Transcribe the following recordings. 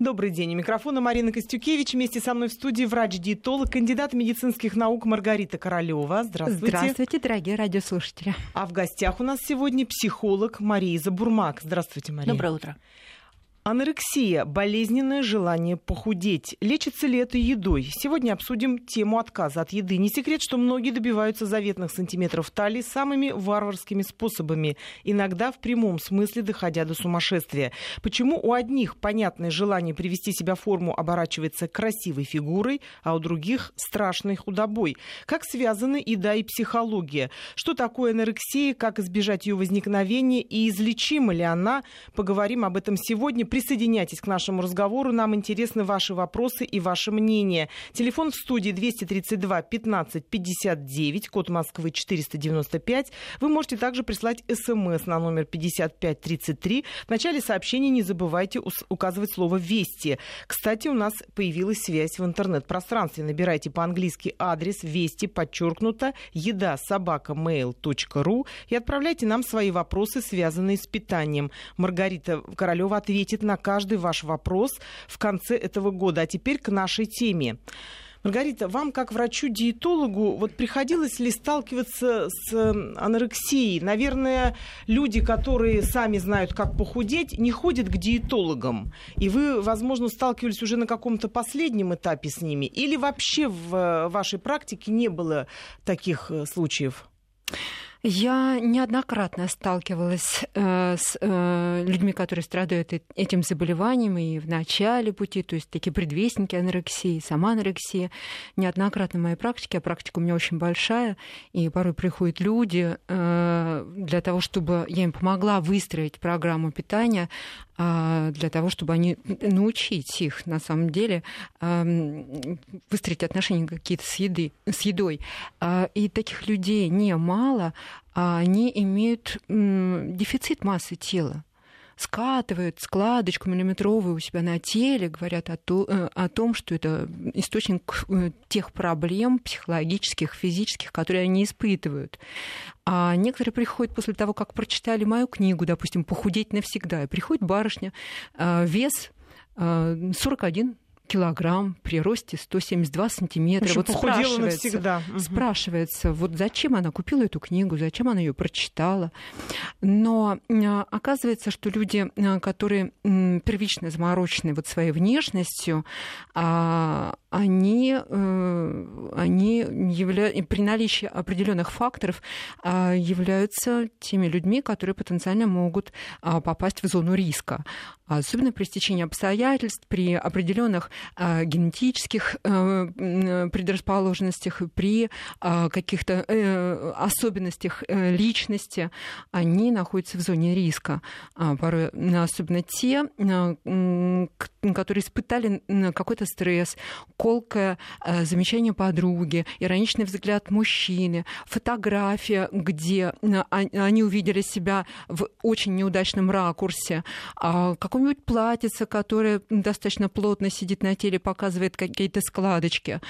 Добрый день. У микрофона Марина Костюкевич. Вместе со мной в студии врач-диетолог, кандидат медицинских наук Маргарита Королева. Здравствуйте. Здравствуйте, дорогие радиослушатели. А в гостях у нас сегодня психолог Мария Забурмак. Здравствуйте, Мария. Доброе утро. Анорексия – болезненное желание похудеть. Лечится ли это едой? Сегодня обсудим тему отказа от еды. Не секрет, что многие добиваются заветных сантиметров талии самыми варварскими способами, иногда в прямом смысле доходя до сумасшествия. Почему у одних понятное желание привести себя в форму оборачивается красивой фигурой, а у других – страшной худобой? Как связаны еда и психология? Что такое анорексия, как избежать ее возникновения и излечима ли она? Поговорим об этом сегодня Присоединяйтесь к нашему разговору. Нам интересны ваши вопросы и ваше мнение. Телефон в студии 232 15 59, код Москвы 495. Вы можете также прислать смс на номер 5533. В начале сообщения не забывайте указывать слово «Вести». Кстати, у нас появилась связь в интернет-пространстве. Набирайте по-английски адрес «Вести», подчеркнуто, еда собака mail.ru и отправляйте нам свои вопросы, связанные с питанием. Маргарита Королева ответит ответит на каждый ваш вопрос в конце этого года. А теперь к нашей теме. Маргарита, вам как врачу-диетологу вот приходилось ли сталкиваться с анорексией? Наверное, люди, которые сами знают, как похудеть, не ходят к диетологам. И вы, возможно, сталкивались уже на каком-то последнем этапе с ними. Или вообще в вашей практике не было таких э, случаев? Я неоднократно сталкивалась э, с э, людьми, которые страдают этим заболеванием и в начале пути, то есть такие предвестники анорексии, сама анорексия. Неоднократно в моей практике, а практика у меня очень большая, и порой приходят люди э, для того, чтобы я им помогла выстроить программу питания, э, для того, чтобы они научить их на самом деле э, выстроить отношения какие-то с, еды, с едой. Э, и таких людей немало, а они имеют дефицит массы тела скатывают складочку миллиметровую у себя на теле, говорят о, то, э, о том, что это источник э, тех проблем психологических, физических, которые они испытывают. А некоторые приходят после того, как прочитали мою книгу, допустим, «Похудеть навсегда», и приходит барышня, э, вес 41 килограмм при росте 172 сантиметра. Общем, вот спрашивается, навсегда. спрашивается, вот зачем она купила эту книгу, зачем она ее прочитала. Но а, оказывается, что люди, а, которые первично заморочены вот своей внешностью, а, они, э, они явля... при наличии определенных факторов являются теми людьми, которые потенциально могут попасть в зону риска. Особенно при стечении обстоятельств, при определенных а, генетических а, предрасположенностях, при а, каких-то э, особенностях э, личности, они находятся в зоне риска. Порой особенно те, которые испытали какой-то стресс, колкое замечание подруги, ироничный взгляд мужчины, фотография, где они увидели себя в очень неудачном ракурсе, какое-нибудь платьице, которое достаточно плотно сидит на теле показывает какие-то складочки.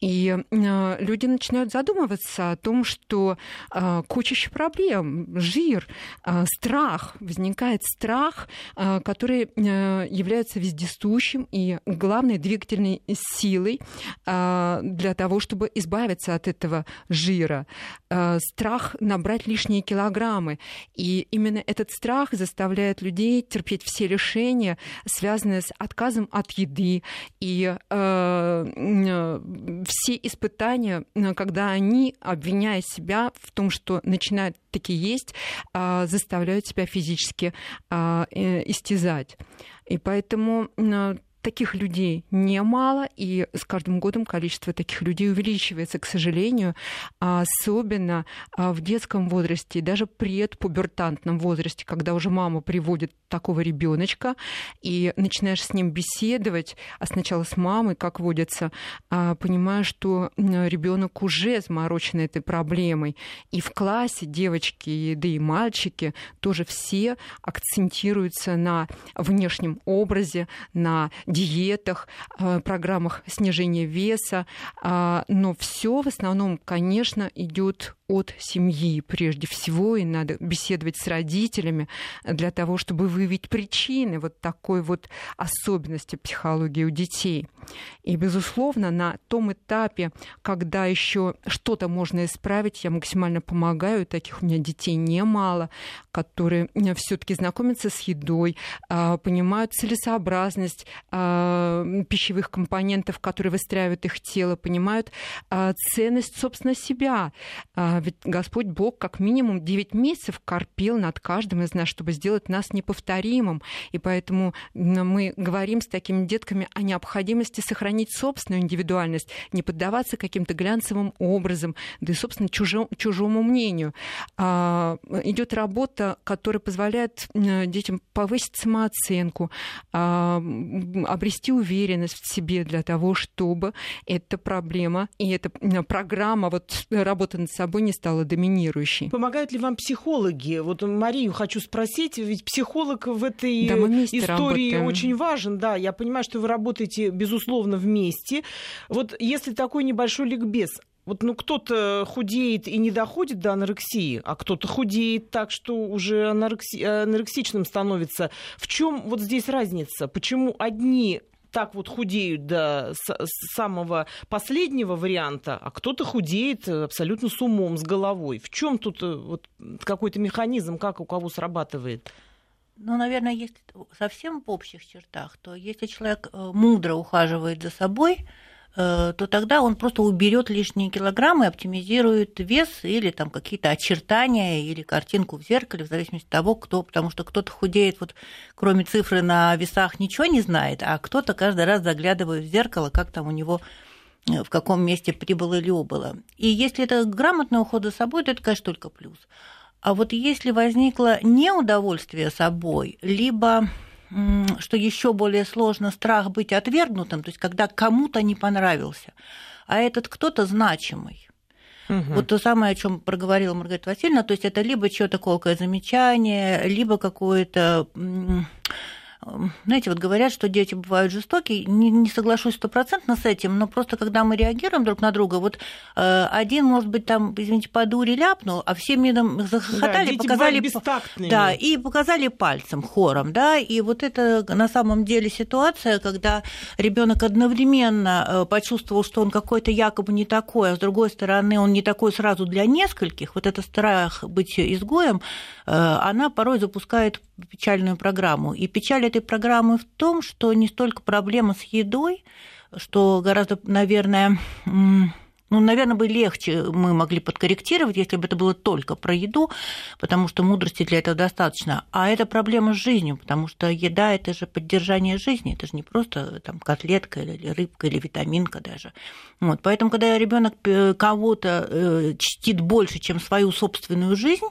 И э, люди начинают задумываться о том, что э, куча проблем, жир, э, страх, возникает страх, который является вездесущим и главной двигательной силой для того, чтобы избавиться от этого жира. Страх набрать лишние килограммы. И именно этот страх заставляет людей терпеть все лишения, связанные с отказом от еды, и э, все испытания, когда они, обвиняя себя в том, что начинают таки есть, заставляют себя физически э, истязать. И поэтому таких людей немало, и с каждым годом количество таких людей увеличивается, к сожалению, особенно а, в детском возрасте, даже предпубертантном возрасте, когда уже мама приводит такого ребеночка, и начинаешь с ним беседовать, а сначала с мамой, как водится, а, понимая, что ребенок уже заморочен этой проблемой. И в классе девочки, да и мальчики тоже все акцентируются на внешнем образе, на диетах, э, программах снижения веса, а, но все в основном, конечно, идет от семьи прежде всего, и надо беседовать с родителями для того, чтобы выявить причины вот такой вот особенности психологии у детей. И, безусловно, на том этапе, когда еще что-то можно исправить, я максимально помогаю. Таких у меня детей немало, которые э, все-таки знакомятся с едой, а, понимают целесообразность а, пищевых компонентов, которые выстраивают их тело, понимают ценность, собственно, себя. Ведь Господь Бог как минимум 9 месяцев корпел над каждым из нас, чтобы сделать нас неповторимым. И поэтому мы говорим с такими детками о необходимости сохранить собственную индивидуальность, не поддаваться каким-то глянцевым образом, да и, собственно, чужому, чужому мнению. А, идет работа, которая позволяет детям повысить самооценку, а, обрести уверенность в себе для того, чтобы эта проблема и эта программа вот, работы над собой не стала доминирующей. Помогают ли вам психологи? Вот Марию хочу спросить, ведь психолог в этой да, истории работаем. очень важен. Да, я понимаю, что вы работаете, безусловно, вместе. Вот если такой небольшой ликбез, вот ну кто-то худеет и не доходит до анорексии, а кто-то худеет так, что уже анорекси... анорексичным становится. В чем вот здесь разница? Почему одни так вот худеют до самого последнего варианта, а кто-то худеет абсолютно с умом, с головой. В чем тут э, вот какой-то механизм, как у кого срабатывает? Ну, наверное, если совсем в общих чертах, то если человек э, мудро ухаживает за собой, Э, то тогда он просто уберет лишние килограммы, оптимизирует вес или там какие-то очертания или картинку в зеркале, в зависимости от того, кто, потому что кто-то худеет, вот кроме цифры на весах ничего не знает, а кто-то каждый раз заглядывает в зеркало, как там у него э, в каком месте прибыло или убыло. И если это грамотный уход за собой, то это, конечно, только плюс. А вот если возникло неудовольствие собой, либо что еще более сложно, страх быть отвергнутым, то есть когда кому-то не понравился, а этот кто-то значимый. Угу. Вот то самое, о чем проговорила Маргарита Васильевна, то есть это либо чье-то колкое замечание, либо какое-то знаете, вот говорят, что дети бывают жестокие, не, не соглашусь стопроцентно с этим, но просто когда мы реагируем друг на друга, вот э, один, может быть, там, извините, по дуре ляпнул, а все миром захохотали, да, показали... Да, и показали пальцем, хором, да, и вот это на самом деле ситуация, когда ребенок одновременно э, почувствовал, что он какой-то якобы не такой, а с другой стороны он не такой сразу для нескольких, вот это страх быть изгоем, э, она порой запускает печальную программу. И печаль этой программы в том, что не столько проблема с едой, что гораздо, наверное, ну, наверное, бы легче мы могли подкорректировать, если бы это было только про еду, потому что мудрости для этого достаточно. А это проблема с жизнью, потому что еда – это же поддержание жизни, это же не просто там, котлетка или рыбка или витаминка даже. Вот. Поэтому, когда ребенок э, кого-то э, чтит больше, чем свою собственную жизнь,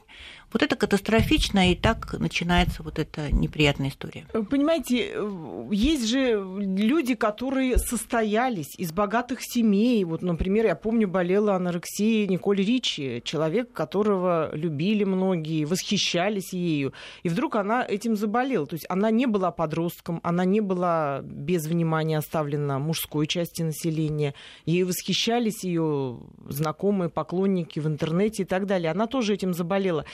вот это катастрофично, и так начинается вот эта неприятная история. Понимаете, есть же люди, которые состоялись из богатых семей. Вот, например, я помню, болела анорексией Николь Ричи, человек, которого любили многие, восхищались ею. И вдруг она этим заболела. То есть она не была подростком, она не была без внимания оставлена мужской части населения. Ей восхищались ее знакомые, поклонники в интернете и так далее. Она тоже этим заболела.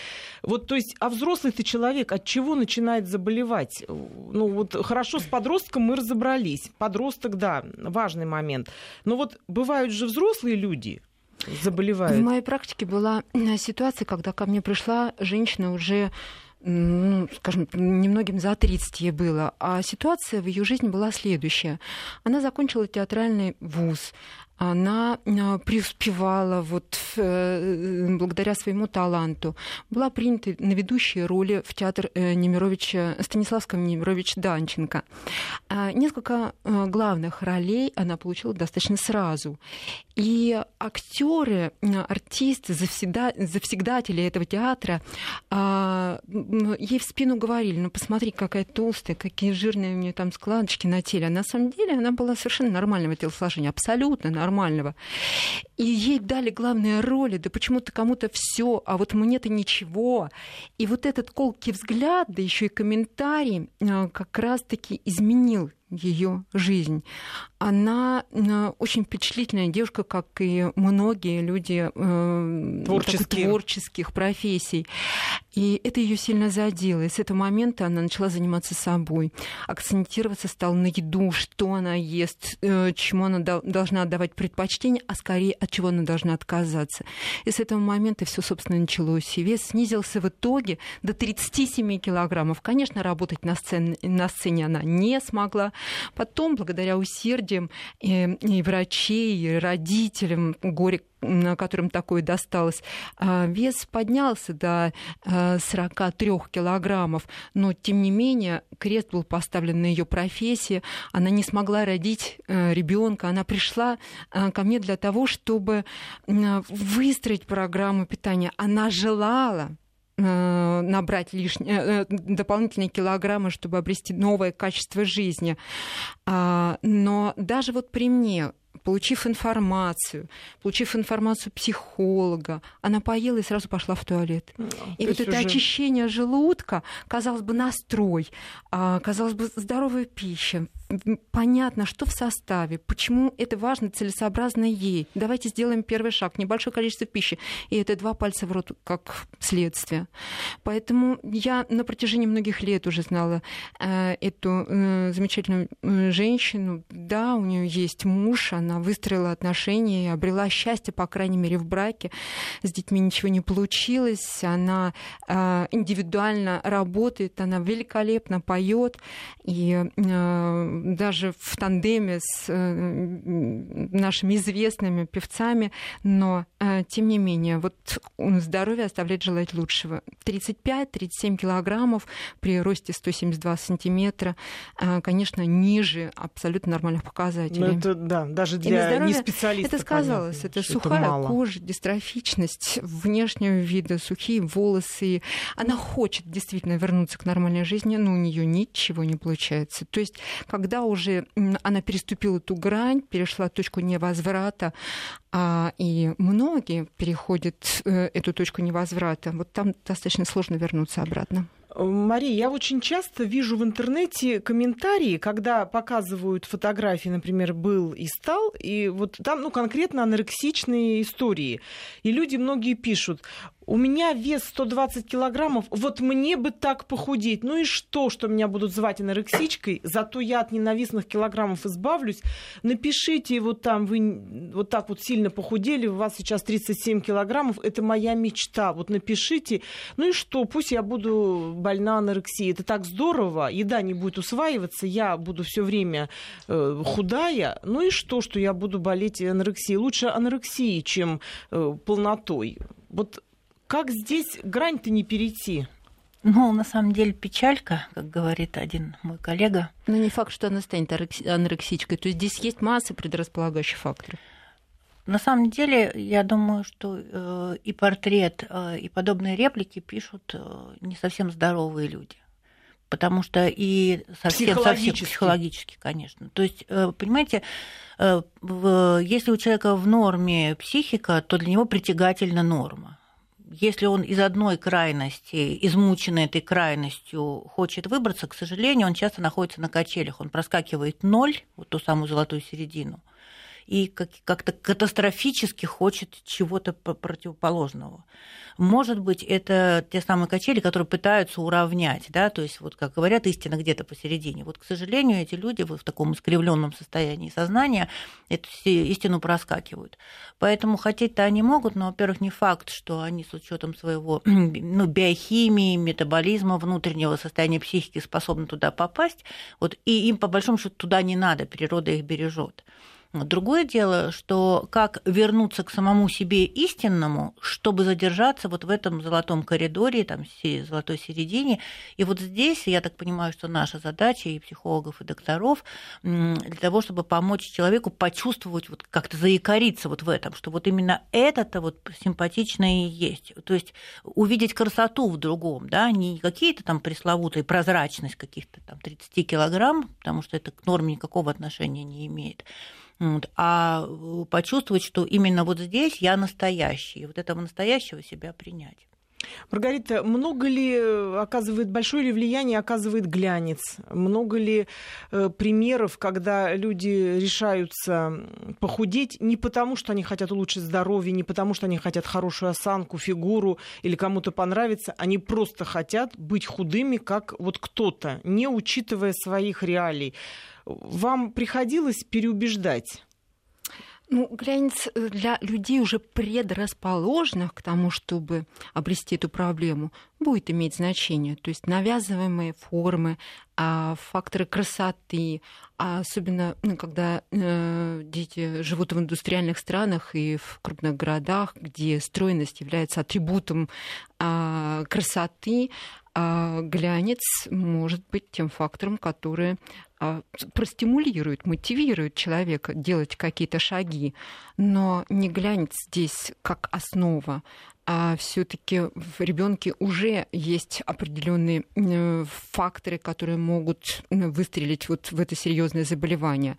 Вот, то есть, а взрослый ты человек от чего начинает заболевать? Ну, вот хорошо, с подростком мы разобрались. Подросток, да, важный момент. Но вот бывают же взрослые люди, заболевают. В моей практике была э, ситуация, когда ко мне пришла женщина уже ну, скажем, немногим за 30 ей было. А ситуация в ее жизни была следующая. Она закончила театральный вуз, она а, преуспевала вот э, благодаря своему таланту. Была принята на ведущие роли в театр э, Немировича, Станиславского Немировича Данченко. А, несколько э, главных ролей она получила достаточно сразу. И актеры, артисты, завсегда, завсегдатели этого театра а, ей в спину говорили, ну посмотри, какая толстая, какие жирные у нее там складочки на теле. А на самом деле она была совершенно нормального телосложения, абсолютно нормального нормального. И ей дали главные роли, да почему-то кому-то все, а вот мне-то ничего. И вот этот колкий взгляд, да еще и комментарий а, как раз-таки изменил ее жизнь. она очень впечатлительная девушка, как и многие люди творческих. творческих профессий. И это ее сильно задело. И с этого момента она начала заниматься собой. Акцентироваться стала на еду, что она ест, чему она должна отдавать предпочтение, а скорее от чего она должна отказаться. И с этого момента все, собственно, началось. И вес снизился в итоге до 37 килограммов. Конечно, работать на сцене, на сцене она не смогла. Потом, благодаря усердиям и, и врачей, и родителям, горе которым такое досталось, а, вес поднялся до 43 а, килограммов, но тем не менее крест был поставлен на ее профессии, она не смогла родить э, ребенка, она пришла а, ко мне для того, чтобы выстроить программу питания. Она желала э, набрать лишние, э, дополнительные килограммы, чтобы обрести новое качество жизни. Но даже вот при мне получив информацию, получив информацию психолога, она поела и сразу пошла в туалет. Ну, и вот это уже... очищение желудка, казалось бы, настрой, а, казалось бы, здоровая пища, понятно, что в составе, почему это важно, целесообразно ей. Давайте сделаем первый шаг, небольшое количество пищи, и это два пальца в рот как следствие. Поэтому я на протяжении многих лет уже знала э, эту э, замечательную э, женщину. Да, у нее есть муж, она выстроила отношения обрела счастье, по крайней мере, в браке. С детьми ничего не получилось, она э, индивидуально работает, она великолепно поет и э, даже в тандеме с э, нашими известными певцами, но э, тем не менее, вот здоровье оставляет желать лучшего. 35-37 килограммов при росте 172 сантиметра, э, конечно, ниже абсолютно нормальных показателей. Ну, это, да, даже для не специалиста. Это сказалось, понятно, это сухая это кожа, дистрофичность внешнего вида, сухие волосы. Она хочет действительно вернуться к нормальной жизни, но у нее ничего не получается. То есть, когда когда уже она переступила эту грань, перешла точку невозврата, а, и многие переходят э, эту точку невозврата, вот там достаточно сложно вернуться обратно. Мария, я очень часто вижу в интернете комментарии, когда показывают фотографии, например, был и стал, и вот там, ну, конкретно анорексичные истории. И люди многие пишут, у меня вес 120 килограммов, вот мне бы так похудеть. Ну и что, что меня будут звать анорексичкой, зато я от ненавистных килограммов избавлюсь. Напишите вот там, вы вот так вот сильно похудели, у вас сейчас 37 килограммов, это моя мечта. Вот напишите, ну и что, пусть я буду больна анорексией. Это так здорово, еда не будет усваиваться, я буду все время э, худая. Ну и что, что я буду болеть анорексией? Лучше анорексией, чем э, полнотой. Вот как здесь грань-то не перейти? Ну, на самом деле печалька, как говорит один мой коллега. Но не факт, что она станет анорексичкой. То есть здесь есть масса предрасполагающих факторов. На самом деле, я думаю, что э, и портрет, э, и подобные реплики пишут э, не совсем здоровые люди. Потому что и совсем, совсем психологически, конечно. То есть, понимаете, если у человека в норме психика, то для него притягательна норма если он из одной крайности, измученный этой крайностью, хочет выбраться, к сожалению, он часто находится на качелях. Он проскакивает ноль, вот ту самую золотую середину, и как-то катастрофически хочет чего-то противоположного. Может быть, это те самые качели, которые пытаются уравнять, да, то есть, вот как говорят, истина где-то посередине. Вот, к сожалению, эти люди в таком искривленном состоянии сознания эту истину проскакивают. Поэтому хотеть-то они могут, но, во-первых, не факт, что они с учетом своего ну, биохимии, метаболизма, внутреннего состояния психики способны туда попасть. Вот, и им, по большому счету, туда не надо, природа их бережет. Другое дело, что как вернуться к самому себе истинному, чтобы задержаться вот в этом золотом коридоре, там, золотой середине. И вот здесь, я так понимаю, что наша задача и психологов, и докторов для того, чтобы помочь человеку почувствовать, вот как-то заикариться вот в этом, что вот именно это-то вот симпатично и есть. То есть увидеть красоту в другом, да, не какие-то там пресловутые прозрачность каких-то там 30 килограмм, потому что это к норме никакого отношения не имеет, вот, а почувствовать, что именно вот здесь я настоящий, и вот этого настоящего себя принять. Маргарита, много ли оказывает, большое ли влияние оказывает глянец? Много ли э, примеров, когда люди решаются похудеть не потому, что они хотят улучшить здоровье, не потому, что они хотят хорошую осанку, фигуру или кому-то понравится, они просто хотят быть худыми, как вот кто-то, не учитывая своих реалий. Вам приходилось переубеждать? Ну, глянец э, для людей уже предрасположенных к тому, чтобы обрести эту проблему, будет иметь значение. То есть навязываемые формы, а, факторы красоты, а особенно ну, когда э, дети живут в индустриальных странах и в крупных городах, где стройность является атрибутом э, красоты, а глянец может быть тем фактором, который а, простимулирует, мотивирует человека делать какие-то шаги. Но не глянец здесь как основа, а все-таки в ребенке уже есть определенные э, факторы, которые могут выстрелить вот в это серьезное заболевание.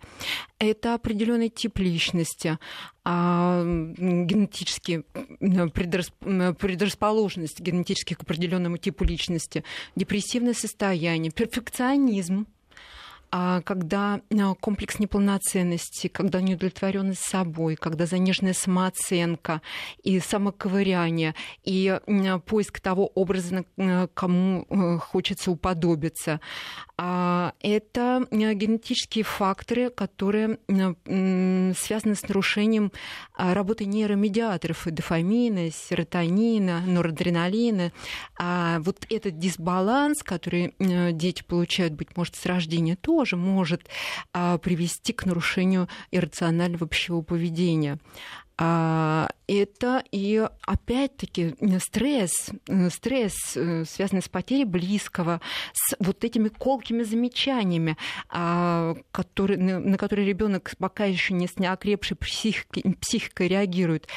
Это определенный тип личности, а генетически предрасположенность генетически к определенному типу личности, депрессивное состояние, перфекционизм, а когда а, комплекс неполноценности, когда неудовлетворенность собой, когда заниженная самооценка и самоковыряние, и поиск того образа, кому хочется уподобиться, а, это генетические факторы, которые связаны с нарушением работы нейромедиаторов, дофамина, серотонина, норадреналина. Вот этот дисбаланс, который дети получают, быть может, с рождения, тоже тоже может а, привести к нарушению иррационального пищевого поведения. Это и опять-таки стресс, стресс, э, связанный с потерей близкого, с вот этими колкими замечаниями, а, которые, на которые ребенок пока еще не с неокрепшей психикой, психикой реагирует.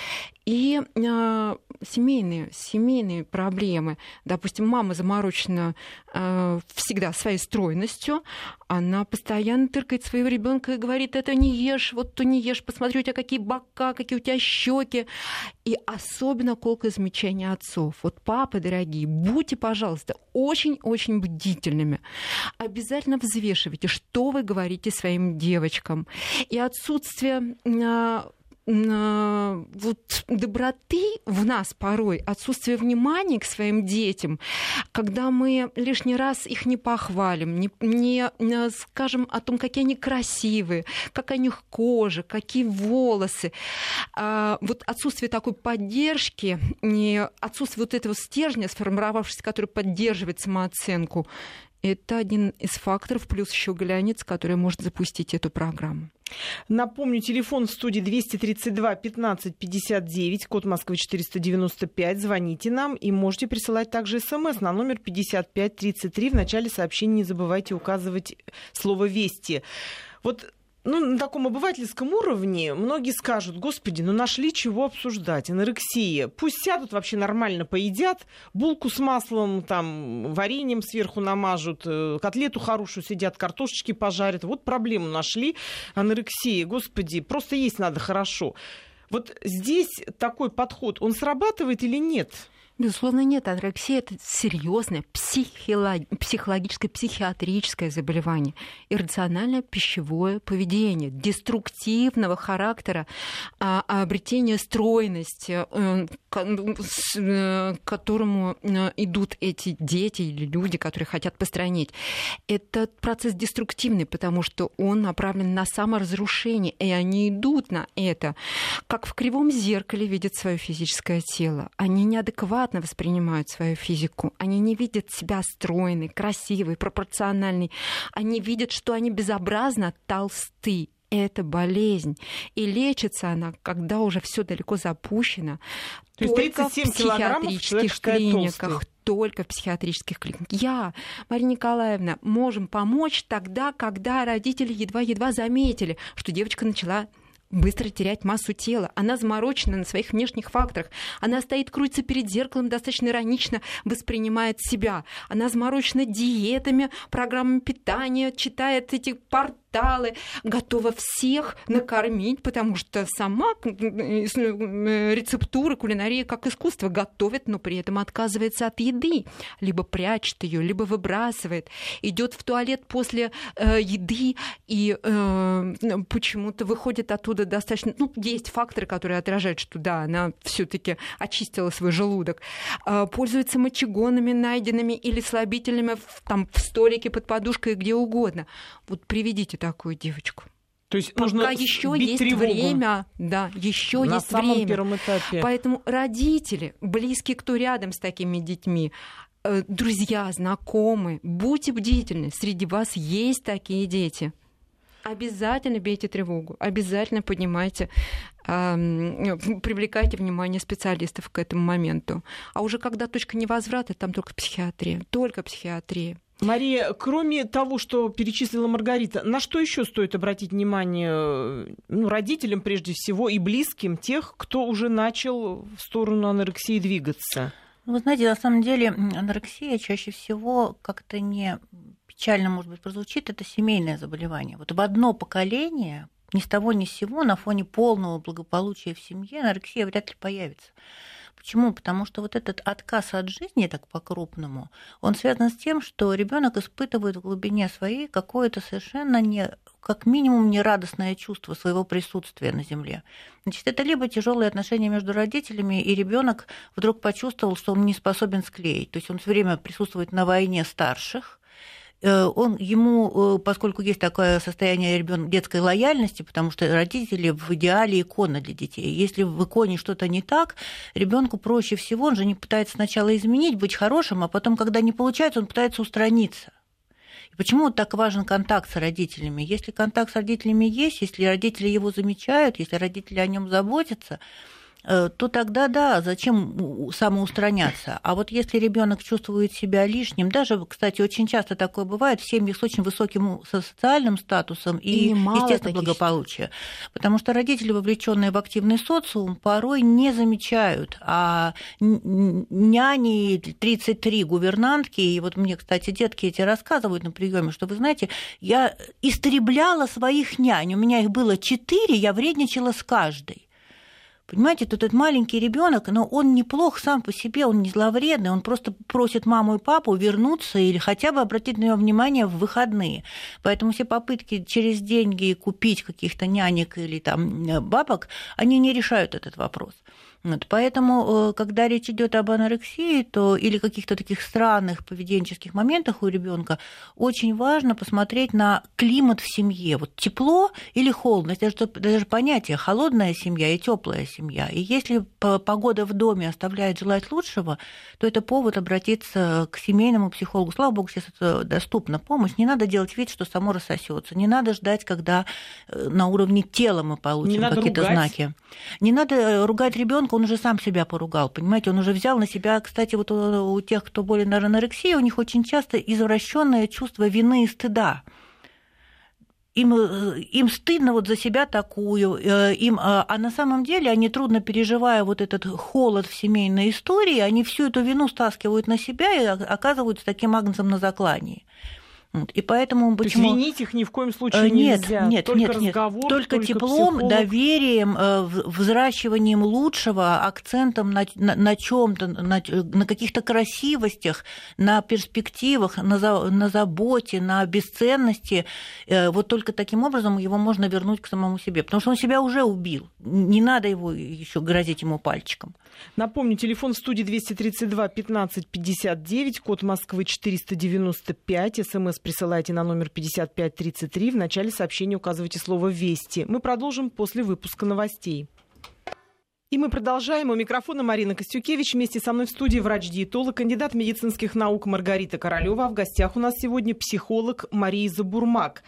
И э, семейные, семейные проблемы. Допустим, мама заморочена э, всегда своей стройностью, она постоянно тыркает своего ребенка и говорит, это не ешь, вот то не ешь, посмотри, у тебя какие бока, какие у тебя щеки. И особенно колкое замечание отцов. Вот, папы дорогие, будьте, пожалуйста, очень-очень бдительными. Обязательно взвешивайте, что вы говорите своим девочкам. И отсутствие а, вот доброты в нас порой, отсутствие внимания к своим детям, когда мы лишний раз их не похвалим, не, не скажем о том, какие они красивые, как у них кожа, какие волосы. А, вот отсутствие такой поддержки, не, отсутствие вот этого стержня, сформировавшегося, который поддерживает самооценку, это один из факторов, плюс еще глянец, который может запустить эту программу. Напомню, телефон в студии 232 15 59, код Москвы 495. Звоните нам и можете присылать также смс на номер 5533. В начале сообщения не забывайте указывать слово «Вести». Вот ну, на таком обывательском уровне многие скажут, господи, ну нашли чего обсуждать, анорексия. Пусть сядут вообще нормально поедят, булку с маслом, там, вареньем сверху намажут, э, котлету хорошую сидят, картошечки пожарят. Вот проблему нашли, анорексия. Господи, просто есть надо хорошо. Вот здесь такой подход, он срабатывает или нет? Безусловно, нет. Анорексия – это серьезное психологическое, психиатрическое заболевание. Иррациональное пищевое поведение, деструктивного характера, а, обретение стройности, э, к которому э, идут эти дети или люди, которые хотят постранить. Это процесс деструктивный, потому что он направлен на саморазрушение, и они идут на это. Как в кривом зеркале видят свое физическое тело. Они неадекватны адекватно воспринимают свою физику. Они не видят себя стройной, красивой, пропорциональной. Они видят, что они безобразно толсты. Это болезнь. И лечится она, когда уже все далеко запущено. То только в психиатрических клиниках. Толстый только в психиатрических клиниках. Я, Мария Николаевна, можем помочь тогда, когда родители едва-едва заметили, что девочка начала быстро терять массу тела. Она заморочена на своих внешних факторах. Она стоит, крутится перед зеркалом, достаточно иронично воспринимает себя. Она заморочена диетами, программами питания, читает эти пар кристаллы, готова всех накормить, потому что сама рецептура, кулинария как искусство готовит, но при этом отказывается от еды, либо прячет ее, либо выбрасывает, идет в туалет после э, еды и э, почему-то выходит оттуда достаточно, ну есть факторы, которые отражают, что да, она все-таки очистила свой желудок, э, пользуется мочегонами найденными или слабительными в, там в столике под подушкой где угодно. Вот приведите такую девочку. То есть Пока нужно еще есть тревогу. время, да, еще На есть самом время. первом этапе. Поэтому родители, близкие, кто рядом с такими детьми, э, друзья, знакомые, будьте бдительны. Среди вас есть такие дети. Обязательно бейте тревогу, обязательно поднимайте, э, привлекайте внимание специалистов к этому моменту. А уже когда точка невозврата, там только психиатрия, только психиатрия. Мария, кроме того, что перечислила Маргарита, на что еще стоит обратить внимание ну, родителям прежде всего и близким тех, кто уже начал в сторону анорексии двигаться? Вы знаете, на самом деле анорексия чаще всего как-то не печально, может быть, прозвучит, это семейное заболевание. Вот в одно поколение ни с того ни с сего на фоне полного благополучия в семье анорексия вряд ли появится. Почему? Потому что вот этот отказ от жизни, так по-крупному, он связан с тем, что ребенок испытывает в глубине своей какое-то совершенно не как минимум нерадостное чувство своего присутствия на Земле. Значит, это либо тяжелые отношения между родителями, и ребенок вдруг почувствовал, что он не способен склеить. То есть он все время присутствует на войне старших, он ему, э, поскольку есть такое состояние ребенка детской лояльности, потому что родители в идеале икона для детей. Если в иконе что-то не так, ребенку проще всего, он же не пытается сначала изменить, быть хорошим, а потом, когда не получается, он пытается устраниться. И почему так важен контакт с родителями? Если контакт с родителями есть, если родители его замечают, если родители о нем заботятся, Э, то тогда да, зачем самоустраняться? А вот если ребенок чувствует себя лишним, даже, кстати, очень часто такое бывает в семьях с очень высоким социальным статусом и, и естественно, благополучие. Потому что родители, вовлеченные в активный социум, порой не замечают, а няни 33 гувернантки, и вот мне, кстати, детки эти рассказывают на приеме, что вы знаете, я истребляла своих нянь, у меня их было четыре, я вредничала с каждой. Понимаете, тут этот маленький ребенок, но он неплох сам по себе, он не зловредный, он просто просит маму и папу вернуться или хотя бы обратить на него внимание в выходные. Поэтому все попытки через деньги купить каких-то нянек или там э, бабок, они не решают этот вопрос. Вот, поэтому, э, когда речь идет об анорексии, то или каких-то таких странных поведенческих моментах у ребенка, очень важно посмотреть на климат в семье. Вот тепло или холодность, это даже понятие холодная семья и теплая семья. И если погода в доме оставляет желать лучшего, то это повод обратиться к семейному психологу. Слава богу, сейчас это доступна помощь. Не надо делать вид, что само рассосется. Не надо ждать, когда э, на уровне тела мы получим какие-то знаки. Не надо э, ругать ребенка он уже сам себя поругал, понимаете, он уже взял на себя, кстати, вот у тех, кто болен анорексией, у них очень часто извращенное чувство вины и стыда им, э, им стыдно вот за себя такую, э, им, а на самом деле они трудно переживая вот этот холод в семейной истории, они всю эту вину стаскивают на себя и оказываются таким агнцем на заклании. И поэтому почему... То есть винить их ни в коем случае э, нет, нельзя. Нет, только нет, нет. Разговор, только, только теплом, психолог. доверием, э, взращиванием лучшего, акцентом на, на, на чем-то, на, на каких-то красивостях, на перспективах, на, за, на заботе, на бесценности. Э, вот только таким образом его можно вернуть к самому себе. Потому что он себя уже убил. Не надо его еще грозить ему пальчиком. Напомню, телефон в студии 232 15 59, код Москвы 495, смс присылайте на номер 5533. В начале сообщения указывайте слово «Вести». Мы продолжим после выпуска новостей. И мы продолжаем. У микрофона Марина Костюкевич. Вместе со мной в студии врач-диетолог, кандидат медицинских наук Маргарита Королева. А в гостях у нас сегодня психолог Мария Забурмак.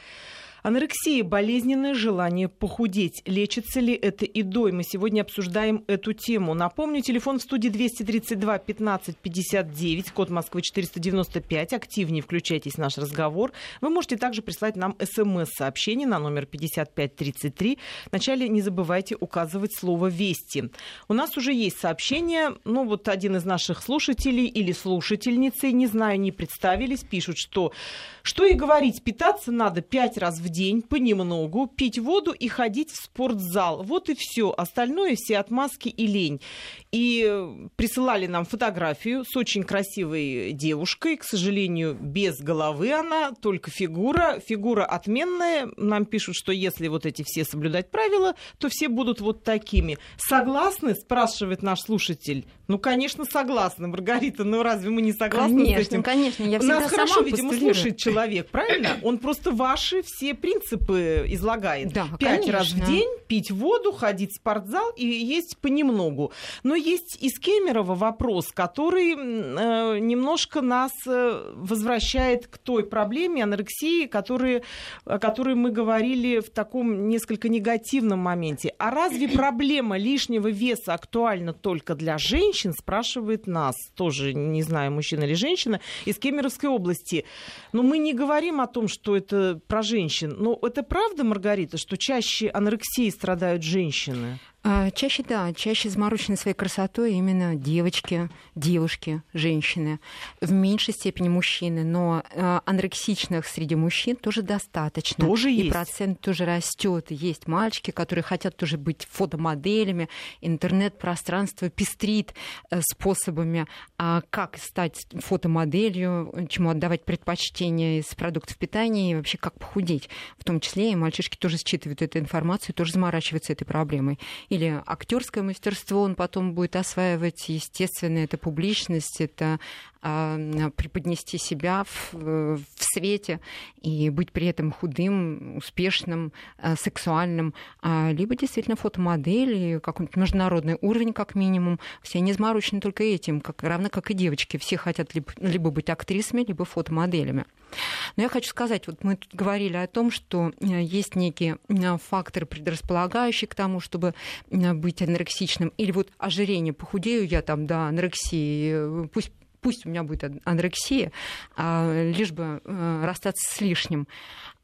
Анорексия – болезненное желание похудеть. Лечится ли это едой? Мы сегодня обсуждаем эту тему. Напомню, телефон в студии 232 15 59, код Москвы 495. Активнее включайтесь в наш разговор. Вы можете также прислать нам смс-сообщение на номер 5533. Вначале не забывайте указывать слово «Вести». У нас уже есть сообщение. Ну, вот один из наших слушателей или слушательницы, не знаю, не представились, пишут, что что и говорить, питаться надо пять раз в день понемногу, пить воду и ходить в спортзал. Вот и все. Остальное все отмазки и лень. И присылали нам фотографию с очень красивой девушкой. К сожалению, без головы она, только фигура. Фигура отменная. Нам пишут, что если вот эти все соблюдать правила, то все будут вот такими. Согласны? Спрашивает наш слушатель. Ну, конечно, согласны, Маргарита. Но разве мы не согласны конечно, с этим? Конечно, я Нас хорошо, видимо, слушает человек, правильно? Он просто ваши все принципы излагает. Да, Пять конечно. раз в день пить воду, ходить в спортзал и есть понемногу. Но есть из Кемерово вопрос, который э, немножко нас э, возвращает к той проблеме анорексии, которые, о которой мы говорили в таком несколько негативном моменте. А разве проблема лишнего веса актуальна только для женщин, спрашивает нас, тоже не знаю, мужчина или женщина, из Кемеровской области. Но мы не говорим о том, что это про женщин. Но это правда, Маргарита, что чаще анорексией страдают женщины? А, Чаще, да, чаще заморочены своей красотой именно девочки, девушки, женщины. В меньшей степени мужчины, но а, анорексичных среди мужчин тоже достаточно. Тоже И есть. процент тоже растет. Есть мальчики, которые хотят тоже быть фотомоделями. Интернет-пространство пестрит э, способами, а, как стать фотомоделью, чему отдавать предпочтение из продуктов питания и вообще как похудеть. В том числе и мальчишки тоже считывают эту информацию, тоже заморачиваются этой проблемой или актерское мастерство он потом будет осваивать, естественно, это публичность, это а, преподнести себя в, в свете и быть при этом худым, успешным, а, сексуальным, а, либо действительно фотомодель, и какой-нибудь международный уровень как минимум. Все не заморочены только этим, как, равно как и девочки. Все хотят либо, либо быть актрисами, либо фотомоделями. Но я хочу сказать, вот мы тут говорили о том, что э, есть некие э, факторы, предрасполагающие к тому, чтобы э, быть анорексичным. Или вот ожирение, похудею я там до анорексии, пусть пусть у меня будет анорексия, а, лишь бы расстаться с лишним.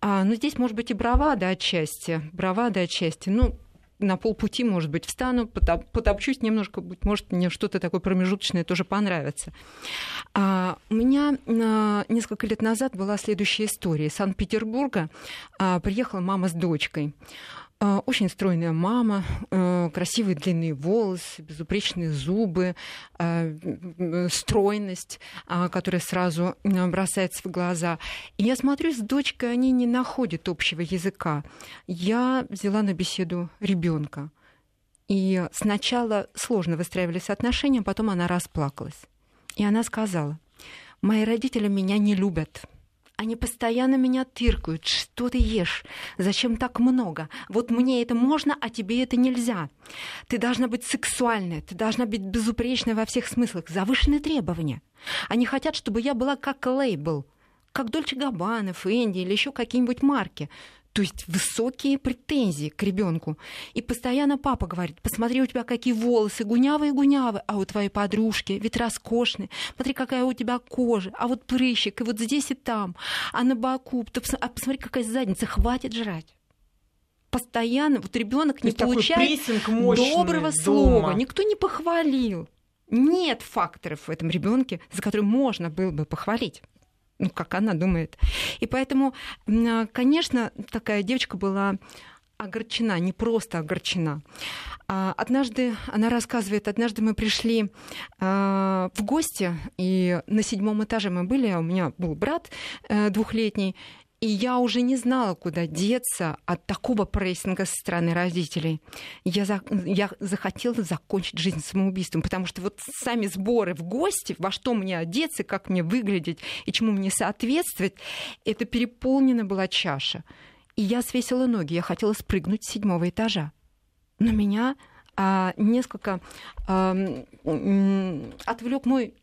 А, но здесь может быть и бравада отчасти, бравада отчасти. Ну, на полпути, может быть, встану, потоп, потопчусь немножко, быть может, мне что-то такое промежуточное тоже понравится. А, у меня а, несколько лет назад была следующая история. Из Санкт-Петербурга а, приехала мама с дочкой. Очень стройная мама, красивые длинные волосы, безупречные зубы, стройность, которая сразу бросается в глаза. И я смотрю, с дочкой они не находят общего языка. Я взяла на беседу ребенка. И сначала сложно выстраивались отношения, а потом она расплакалась. И она сказала, мои родители меня не любят. Они постоянно меня тыркают. Что ты ешь? Зачем так много? Вот мне это можно, а тебе это нельзя. Ты должна быть сексуальная, ты должна быть безупречной во всех смыслах. Завышенные требования. Они хотят, чтобы я была как лейбл, как Дольче Габбана, Фэнди или еще какие-нибудь марки. То есть высокие претензии к ребенку. И постоянно папа говорит, посмотри, у тебя какие волосы, гунявые-гунявые, а у твоей подружки ведь роскошные. Смотри, какая у тебя кожа, а вот прыщик, и вот здесь и там, а на боку, а посмотри, какая задница, хватит жрать постоянно вот ребенок не получает доброго дома. слова, никто не похвалил. Нет факторов в этом ребенке, за которые можно было бы похвалить ну, как она думает. И поэтому, конечно, такая девочка была огорчена, не просто огорчена. А, однажды, она рассказывает, однажды мы пришли а, в гости, и на седьмом этаже мы были, а у меня был брат э, двухлетний, и я уже не знала, куда деться от такого прессинга со стороны родителей. Я, за, я захотела закончить жизнь самоубийством, потому что вот сами сборы в гости, во что мне одеться, как мне выглядеть и чему мне соответствовать, это переполнена была чаша. И я свесила ноги, я хотела спрыгнуть с седьмого этажа. Но меня а, несколько а, отвлек мой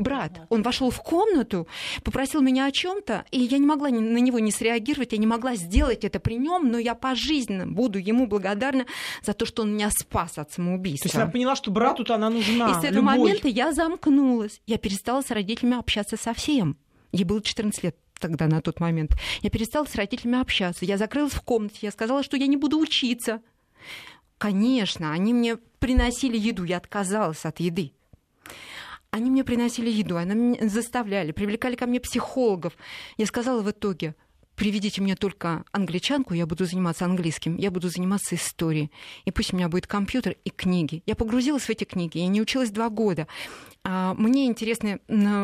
брат. Он вошел в комнату, попросил меня о чем-то, и я не могла на него не среагировать, я не могла сделать это при нем, но я пожизненно буду ему благодарна за то, что он меня спас от самоубийства. То есть она поняла, что брату-то она нужна. И с этого любовь. момента я замкнулась. Я перестала с родителями общаться совсем. Ей было 14 лет тогда, на тот момент. Я перестала с родителями общаться. Я закрылась в комнате. Я сказала, что я не буду учиться. Конечно, они мне приносили еду. Я отказалась от еды. Они мне приносили еду, они меня заставляли, привлекали ко мне психологов. Я сказала в итоге, приведите мне только англичанку, я буду заниматься английским, я буду заниматься историей. И пусть у меня будет компьютер и книги. Я погрузилась в эти книги, я не училась два года. А, мне интересны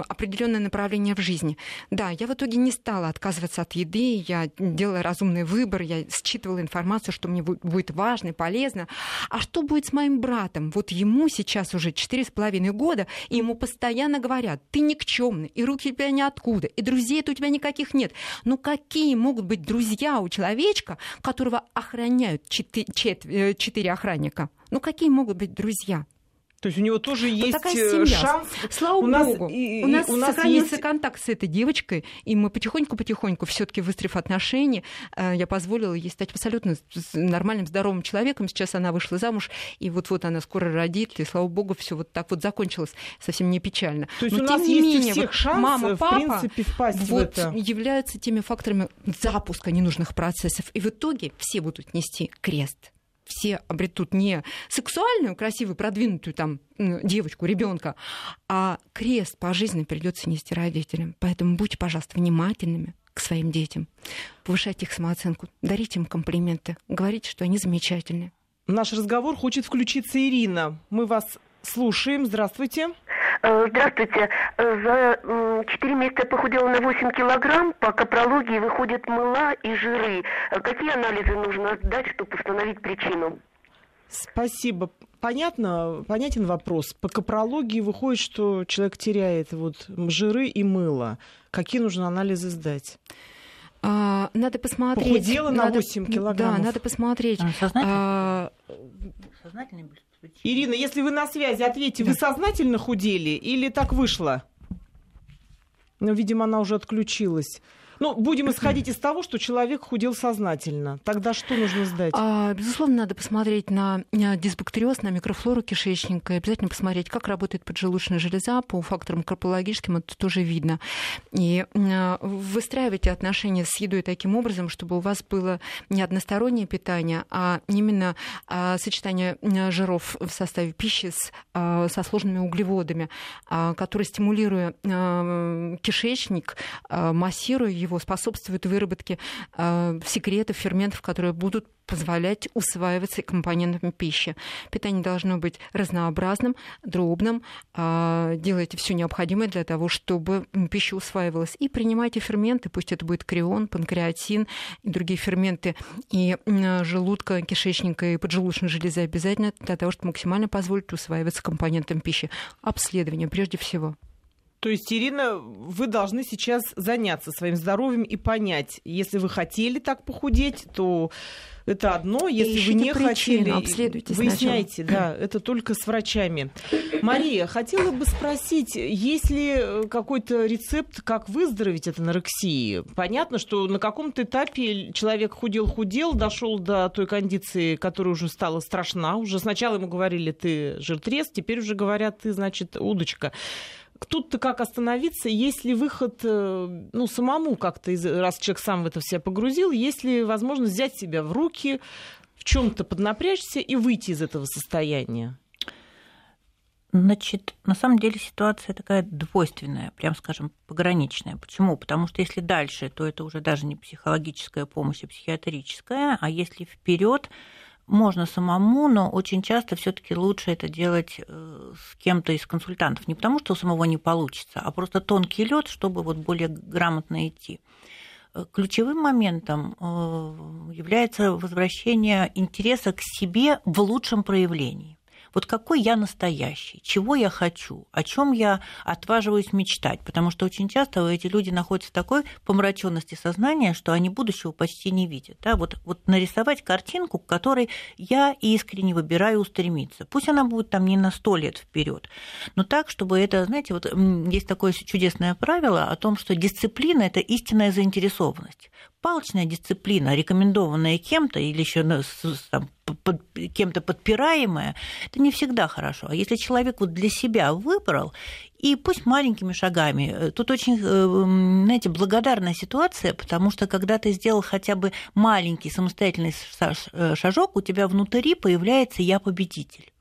определенное направление в жизни. Да, я в итоге не стала отказываться от еды, я делала разумный выбор, я считывала информацию, что мне будет важно и полезно. А что будет с моим братом? Вот ему сейчас уже четыре с половиной года, и ему постоянно говорят, ты никчемный, и руки у тебя ниоткуда, и друзей-то у тебя никаких нет. Ну какие могут быть друзья у человечка, которого охраняют четыре, э, четыре охранника? Ну какие могут быть друзья? То есть у него тоже есть такая э, семья. шанс. Слава у нас, богу, и, у нас у нас сохранился есть... контакт с этой девочкой, и мы потихоньку-потихоньку, все-таки выстроив отношения, э, я позволила ей стать абсолютно нормальным, здоровым человеком. Сейчас она вышла замуж, и вот-вот она скоро родит, и слава богу, все вот так вот закончилось совсем не печально. То есть Но, у нас есть менее, у всех вот шанс, мама, папа, в принципе, впасть вот в это. являются теми факторами запуска ненужных процессов, и в итоге все будут нести крест все обретут не сексуальную, красивую, продвинутую там девочку, ребенка, а крест по жизни придется нести родителям. Поэтому будьте, пожалуйста, внимательными к своим детям. Повышайте их самооценку, дарите им комплименты, говорите, что они замечательные. В наш разговор хочет включиться Ирина. Мы вас слушаем. Здравствуйте. Э, здравствуйте. Э, за 4 месяца я похудела на 8 килограмм. По капрологии выходят мыла и жиры. Э, какие анализы нужно сдать, чтобы установить причину? Спасибо. Понятно, понятен вопрос. По капрологии выходит, что человек теряет вот жиры и мыло. Какие нужно анализы сдать? А, надо посмотреть. Похудела на 8 килограммов. Да, надо посмотреть. А, сознательно? Ирина, если вы на связи, ответьте, да. вы сознательно худели или так вышло? Ну, видимо, она уже отключилась. Ну, будем исходить из того, что человек худел сознательно. Тогда что нужно сдать? А, безусловно, надо посмотреть на дисбактериоз, на микрофлору кишечника. И обязательно посмотреть, как работает поджелудочная железа. По факторам корпологическим это тоже видно. И а, выстраивайте отношения с едой таким образом, чтобы у вас было не одностороннее питание, а именно а, сочетание жиров в составе пищи с, а, со сложными углеводами, которые, стимулируя кишечник, массируя его способствует выработке э, секретов, ферментов, которые будут позволять усваиваться компонентам пищи. Питание должно быть разнообразным, дробным. Э, делайте все необходимое для того, чтобы пища усваивалась. И принимайте ферменты, пусть это будет крион, панкреатин и другие ферменты и желудка, кишечника и поджелудочной железы обязательно для того, чтобы максимально позволить усваиваться компонентам пищи. Обследование прежде всего. То есть, Ирина, вы должны сейчас заняться своим здоровьем и понять, если вы хотели так похудеть, то это одно, если вы не хотели, обследуйте выясняйте, да, это только с врачами. Мария, хотела бы спросить, есть ли какой-то рецепт, как выздороветь от анорексии? Понятно, что на каком-то этапе человек худел-худел, дошел до той кондиции, которая уже стала страшна. Уже сначала ему говорили, ты жиртрез, теперь уже говорят, ты, значит, удочка тут-то как остановиться, есть ли выход, э, ну, самому как-то, раз человек сам в это все погрузил, есть ли возможность взять себя в руки, в чем-то поднапрячься и выйти из этого состояния? Значит, на самом деле ситуация такая двойственная, прям скажем, пограничная. Почему? Потому что если дальше, то это уже даже не психологическая помощь, а психиатрическая, а если вперед, можно самому, но очень часто все-таки лучше это делать э, с кем-то из консультантов. Не потому, что у самого не получится, а просто тонкий лед, чтобы вот более грамотно идти. Э, ключевым моментом э, является возвращение интереса к себе в лучшем проявлении вот какой я настоящий, чего я хочу, о чем я отваживаюсь мечтать. Потому что очень часто эти люди находятся в такой помраченности сознания, что они будущего почти не видят. Да? Вот, вот нарисовать картинку, к которой я искренне выбираю устремиться. Пусть она будет там не на сто лет вперед, но так, чтобы это, знаете, вот есть такое чудесное правило о том, что дисциплина – это истинная заинтересованность палочная дисциплина, рекомендованная кем-то или еще под, кем-то подпираемая, это не всегда хорошо. А если человек вот для себя выбрал, и пусть маленькими шагами, э, тут очень, э, знаете, благодарная ситуация, потому что когда ты сделал хотя бы маленький самостоятельный э, шажок, у тебя внутри появляется «я победитель».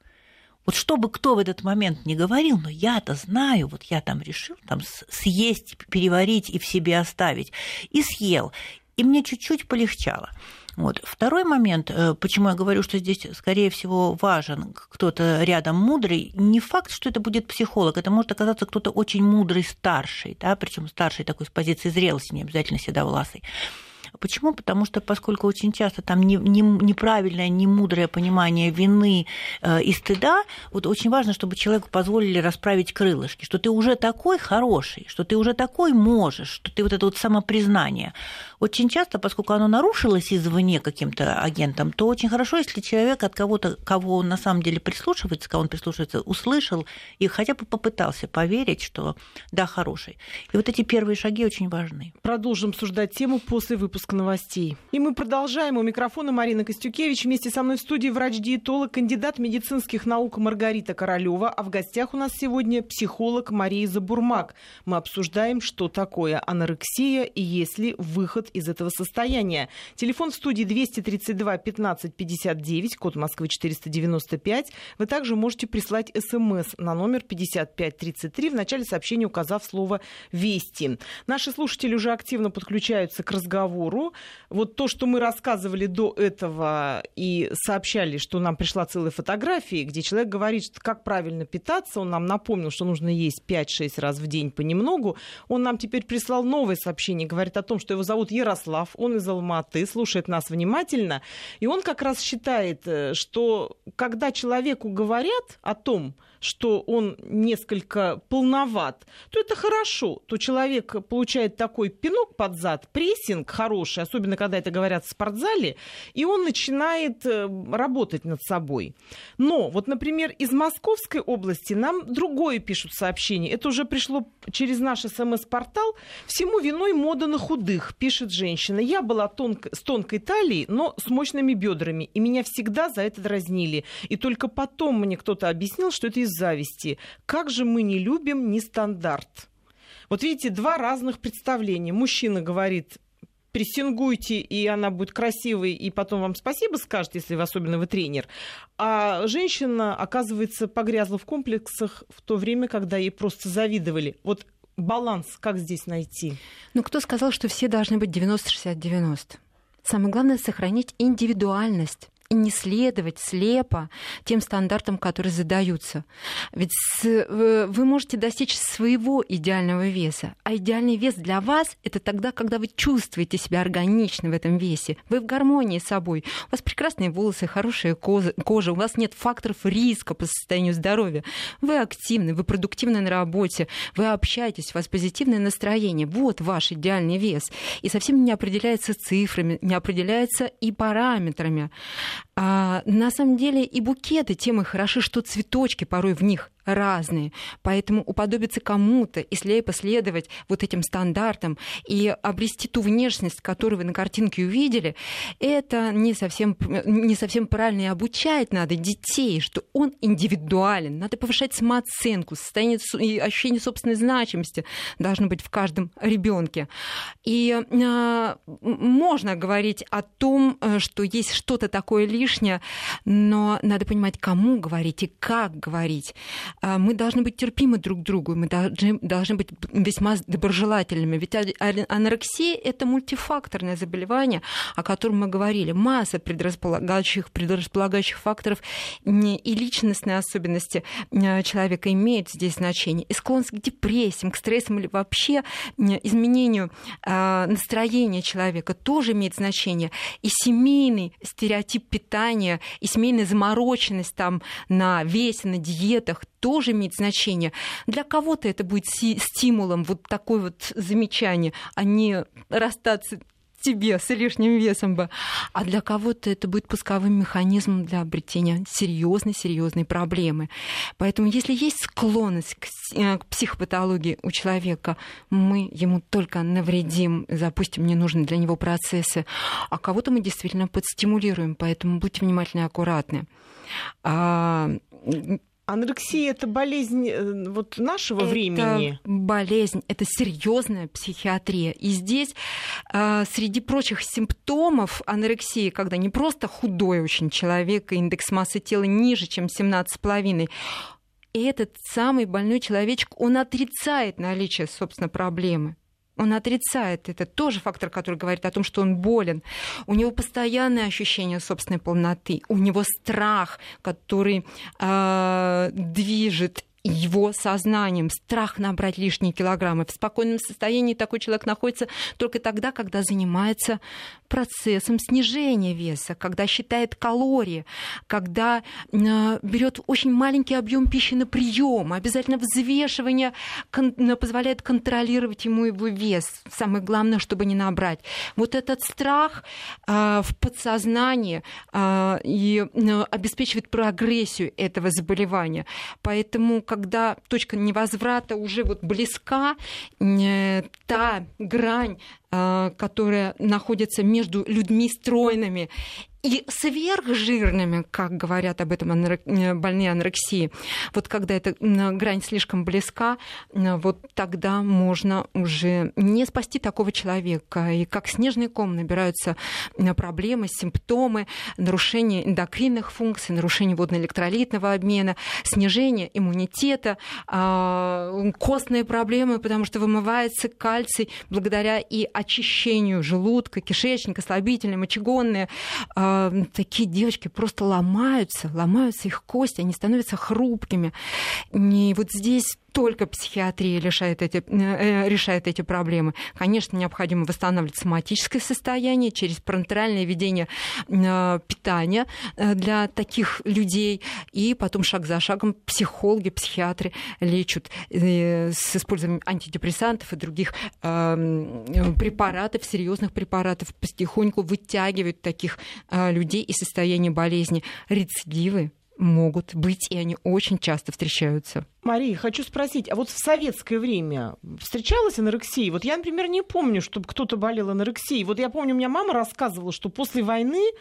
Вот чтобы кто в этот момент не говорил, но я-то знаю, вот я там решил там съесть, переварить и в себе оставить, и съел. И мне чуть-чуть полегчало. Вот. Второй момент, э, почему я говорю, что здесь, скорее всего, важен кто-то рядом мудрый, не факт, что это будет психолог, это может оказаться кто-то очень мудрый, старший, да, причем старший такой с позиции зрелости, не обязательно седовласый. Почему? Потому что поскольку очень часто там не, не, неправильное, немудрое понимание вины э, и стыда, вот очень важно, чтобы человеку позволили расправить крылышки, что ты уже такой хороший, что ты уже такой можешь, что ты вот это вот самопризнание. Очень часто, поскольку оно нарушилось извне каким-то агентом, то очень хорошо, если человек от кого-то, кого он на самом деле прислушивается, кого он прислушивается, услышал и хотя бы попытался поверить, что да, хороший. И вот эти первые шаги очень важны. Продолжим обсуждать тему после выпуска новостей. И мы продолжаем. У микрофона Марина Костюкевич. Вместе со мной в студии врач-диетолог, кандидат медицинских наук Маргарита Королева. А в гостях у нас сегодня психолог Мария Забурмак. Мы обсуждаем, что такое анорексия и есть ли выход из этого состояния. Телефон в студии 232 15 59, код Москвы 495. Вы также можете прислать смс на номер 5533, в начале сообщения указав слово «Вести». Наши слушатели уже активно подключаются к разговору. Вот то, что мы рассказывали до этого и сообщали, что нам пришла целая фотография, где человек говорит, как правильно питаться, он нам напомнил, что нужно есть 5-6 раз в день понемногу. Он нам теперь прислал новое сообщение, говорит о том, что его зовут Ярослав, он из Алматы, слушает нас внимательно, и он как раз считает, э, что когда человеку говорят о том, что он несколько полноват, то это хорошо. То человек получает такой пинок под зад, прессинг хороший, особенно когда это говорят в спортзале, и он начинает э, работать над собой. Но вот, например, из Московской области нам другое пишут сообщение. Это уже пришло через наш СМС-портал. Всему виной мода на худых, пишет женщина. Я была тонко, с тонкой талией, но с мощными бедрами, и меня всегда за это дразнили. И только потом мне кто-то объяснил, что это из зависти. Как же мы не любим нестандарт? Вот видите, два разных представления. Мужчина говорит, прессингуйте, и она будет красивой, и потом вам спасибо скажет, если вы, особенно вы тренер. А женщина, оказывается, погрязла в комплексах в то время, когда ей просто завидовали. Вот баланс как здесь найти? Ну, кто сказал, что все должны быть 90-60-90? Самое главное — сохранить индивидуальность не следовать слепо тем стандартам, которые задаются. Ведь вы можете достичь своего идеального веса, а идеальный вес для вас это тогда, когда вы чувствуете себя органично в этом весе, вы в гармонии с собой, у вас прекрасные волосы, хорошая кожа, у вас нет факторов риска по состоянию здоровья, вы активны, вы продуктивны на работе, вы общаетесь, у вас позитивное настроение, вот ваш идеальный вес. И совсем не определяется цифрами, не определяется и параметрами. А, на самом деле и букеты тем и хороши, что цветочки порой в них разные. Поэтому уподобиться кому-то и слепо следовать вот этим стандартам и обрести ту внешность, которую вы на картинке увидели, это не совсем, не совсем правильно. И обучать надо детей, что он индивидуален. Надо повышать самооценку, состояние и ощущение собственной значимости должно быть в каждом ребенке. И э, можно говорить о том, э, что есть что-то такое лишнее, но надо понимать, кому говорить и как говорить. А, мы должны быть терпимы друг к другу, мы должны, должны быть весьма доброжелательными. Ведь анорексия – это мультифакторное заболевание, о котором мы говорили. Масса предрасполагающих, предрасполагающих факторов и личностные особенности а, человека имеют здесь значение. И склонность к депрессиям, к стрессам или вообще изменению а, настроения человека тоже имеет значение. И семейный стереотип питания, и семейная замороченность там на весе, на диетах тоже имеет значение. Для кого-то это будет стимулом, вот такое вот замечание, а не расстаться тебе с лишним весом бы. А для кого-то это будет пусковым механизмом для обретения серьезной, серьезной проблемы. Поэтому, если есть склонность к, э, к психопатологии у человека, мы ему только навредим, запустим ненужные для него процессы, а кого-то мы действительно подстимулируем. Поэтому будьте внимательны и аккуратны. Анорексия это болезнь э, вот нашего это времени. Болезнь, это серьезная психиатрия. И здесь э, среди прочих симптомов анорексии, когда не просто худой очень человек, и индекс массы тела ниже, чем 17,5, и этот самый больной человечек, он отрицает наличие, собственно, проблемы. Он отрицает. Это тоже фактор, который говорит о том, что он болен. У него постоянное ощущение собственной полноты. У него страх, который э, движет его сознанием, страх набрать лишние килограммы. В спокойном состоянии такой человек находится только тогда, когда занимается процессом снижения веса, когда считает калории, когда э, берет очень маленький объем пищи на прием, обязательно взвешивание кон- позволяет контролировать ему его вес. Самое главное, чтобы не набрать. Вот этот страх э, в подсознании э, и э, обеспечивает прогрессию этого заболевания. Поэтому, когда точка невозврата уже вот близка, э, та грань, э, которая находится между людьми стройными и сверхжирными, как говорят об этом э, больные анорексии, вот когда эта грань слишком близка, вот тогда можно уже не спасти такого человека. И как снежный ком набираются проблемы, симптомы, нарушение эндокринных функций, нарушение водно-электролитного обмена, снижение иммунитета, а, костные проблемы, потому что вымывается кальций благодаря и очищению желудка, кишечника, слабительные, мочегонные, а, такие девочки просто ломаются, ломаются их кости, они становятся хрупкими. И вот здесь только психиатрия решает эти, э, решает эти проблемы. Конечно, необходимо восстанавливать соматическое состояние через парентеральное ведение э, питания э, для таких людей. И потом шаг за шагом психологи, психиатры лечат с использованием антидепрессантов и других препаратов, серьезных препаратов, потихоньку вытягивают таких людей из состояния болезни. Рецидивы могут быть, и они очень часто встречаются. Мария, хочу спросить, а вот в советское время встречалась анорексия? Вот я, например, не помню, чтобы кто-то болел анорексией. Вот я помню, у меня мама рассказывала, что после войны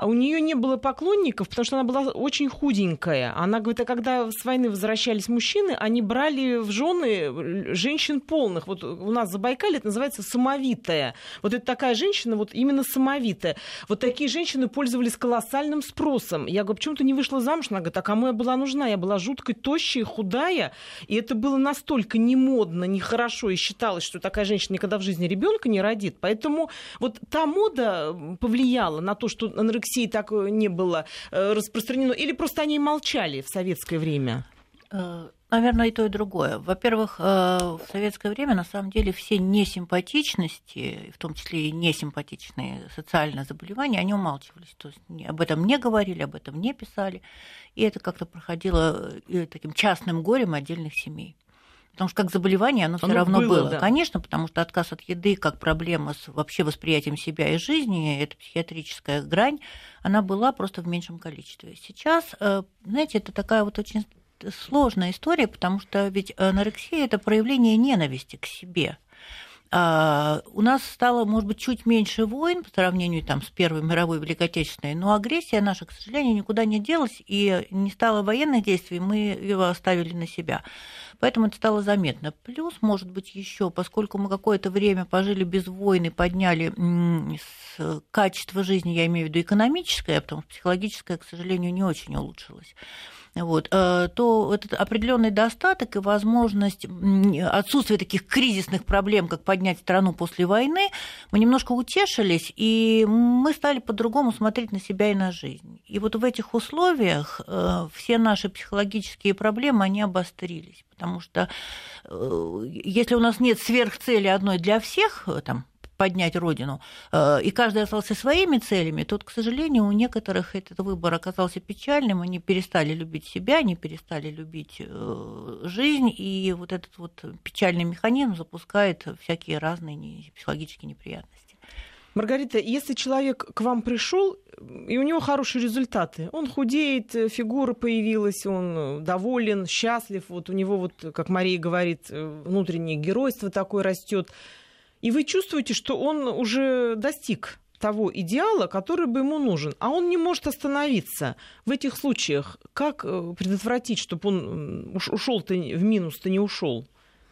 а у нее не было поклонников, потому что она была очень худенькая. Она говорит, а когда с войны возвращались мужчины, они брали в жены женщин полных. Вот у нас в Забайкале это называется самовитая. Вот это такая женщина, вот именно самовитая. Вот такие женщины пользовались колоссальным спросом. Я говорю, почему ты не вышла замуж? Она говорит, а кому я была нужна? Я была жутко тощая, худая, и это было настолько не модно, нехорошо, и считалось, что такая женщина никогда в жизни ребенка не родит. Поэтому вот та мода повлияла на то, что анорексия России так э, не было э, распространено? Или просто они молчали в советское время? Э, наверное, и то, и другое. Во-первых, в советское время на самом деле все несимпатичности, в том числе и несимпатичные социальные заболевания, они умалчивались. То есть об этом не говорили, об этом не писали. И это как-то проходило таким частным горем отдельных семей. Потому что как заболевание оно, оно все равно было. было. Да. Конечно, потому что отказ от еды как проблема с вообще восприятием себя и жизни, это психиатрическая грань, она была просто в меньшем количестве. Сейчас, э, знаете, это такая вот очень сложная история, потому что ведь анорексия это проявление ненависти к себе. А, у нас стало, может быть, чуть меньше войн по сравнению там, с Первой мировой Великой Отечественной, но агрессия наша, к сожалению, никуда не делась, и не стало военных действий, мы его оставили на себя. Поэтому это стало заметно. Плюс, может быть, еще, поскольку мы какое-то время пожили без войны, подняли качество жизни, я имею в виду экономическое, а потом психологическое, к сожалению, не очень улучшилось вот, э, то этот определенный достаток и возможность отсутствия таких кризисных проблем, как поднять страну после войны, мы немножко утешились, и мы стали по-другому смотреть на себя и на жизнь. И вот в этих условиях э, все наши психологические проблемы, они обострились потому что э, если у нас нет сверхцели одной для всех, там, поднять родину, э, и каждый остался своими целями, тут, к сожалению, у некоторых этот выбор оказался печальным, они перестали любить себя, они перестали любить э, жизнь, и вот этот вот печальный механизм запускает всякие разные психологические неприятности. Маргарита, если человек к вам пришел, и у него хорошие результаты, он худеет, фигура появилась, он доволен, счастлив, вот у него вот, как Мария говорит, внутреннее геройство такое растет, и вы чувствуете, что он уже достиг того идеала, который бы ему нужен, а он не может остановиться. В этих случаях как э, предотвратить, чтобы он ушел-то в минус-то не ушел?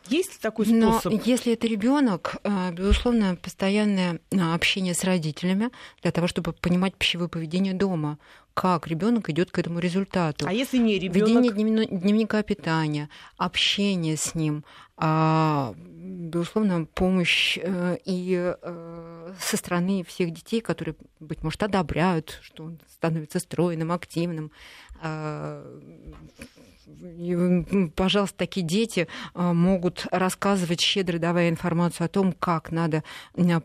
Есть ли такой способ? Но если это ребенок, э, безусловно, постоянное э, общение с родителями для того, чтобы понимать пищевое поведение дома, как ребенок идет к этому результату. А если не ребенок? Ведение дневника питания, общение с ним, А, безусловно, помощь э, и со стороны всех детей, которые, быть может, одобряют, что он становится стройным, активным. А, пожалуйста, такие дети а, могут рассказывать, щедро давая информацию о том, как надо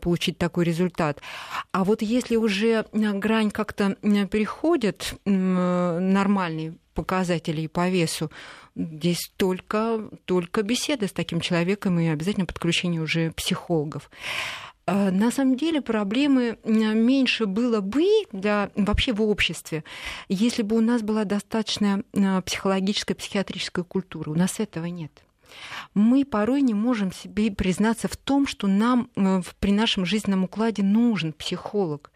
получить такой результат. А вот если уже грань как-то переходит нормальный показателей по весу, здесь только, только беседа с таким человеком и обязательно подключение уже психологов. А, на самом деле проблемы меньше было бы для, вообще в обществе, если бы у нас была достаточная а, психологическая, психиатрическая культура. У нас этого нет мы порой не можем себе признаться в том, что нам при нашем жизненном укладе нужен психолог.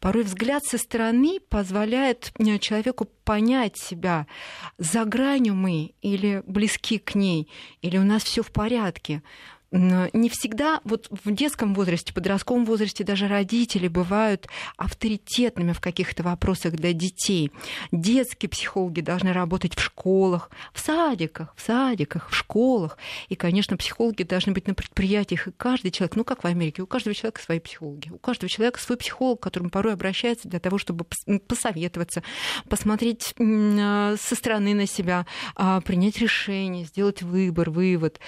Порой взгляд со стороны позволяет человеку понять себя, за гранью мы или близки к ней, или у нас все в порядке не всегда вот в детском возрасте, подростковом возрасте даже родители бывают авторитетными в каких-то вопросах для детей. Детские психологи должны работать в школах, в садиках, в садиках, в школах. И, конечно, психологи должны быть на предприятиях. И каждый человек, ну как в Америке, у каждого человека свои психологи. У каждого человека свой психолог, к которому порой обращается для того, чтобы посоветоваться, посмотреть а, со стороны на себя, а, принять решение, сделать выбор, вывод.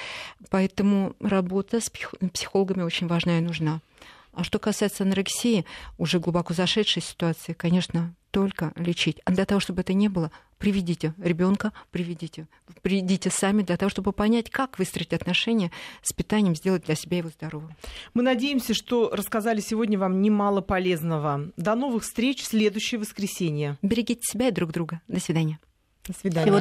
Поэтому работа с психологами очень важна и нужна. А что касается анорексии, уже глубоко зашедшей ситуации, конечно, только лечить. А для того, чтобы это не было, приведите ребенка, приведите, приведите сами для того, чтобы понять, как выстроить отношения с питанием, сделать для себя его здоровым. Мы надеемся, что рассказали сегодня вам немало полезного. До новых встреч в следующее воскресенье. Берегите себя и друг друга. До свидания. До свидания. Всего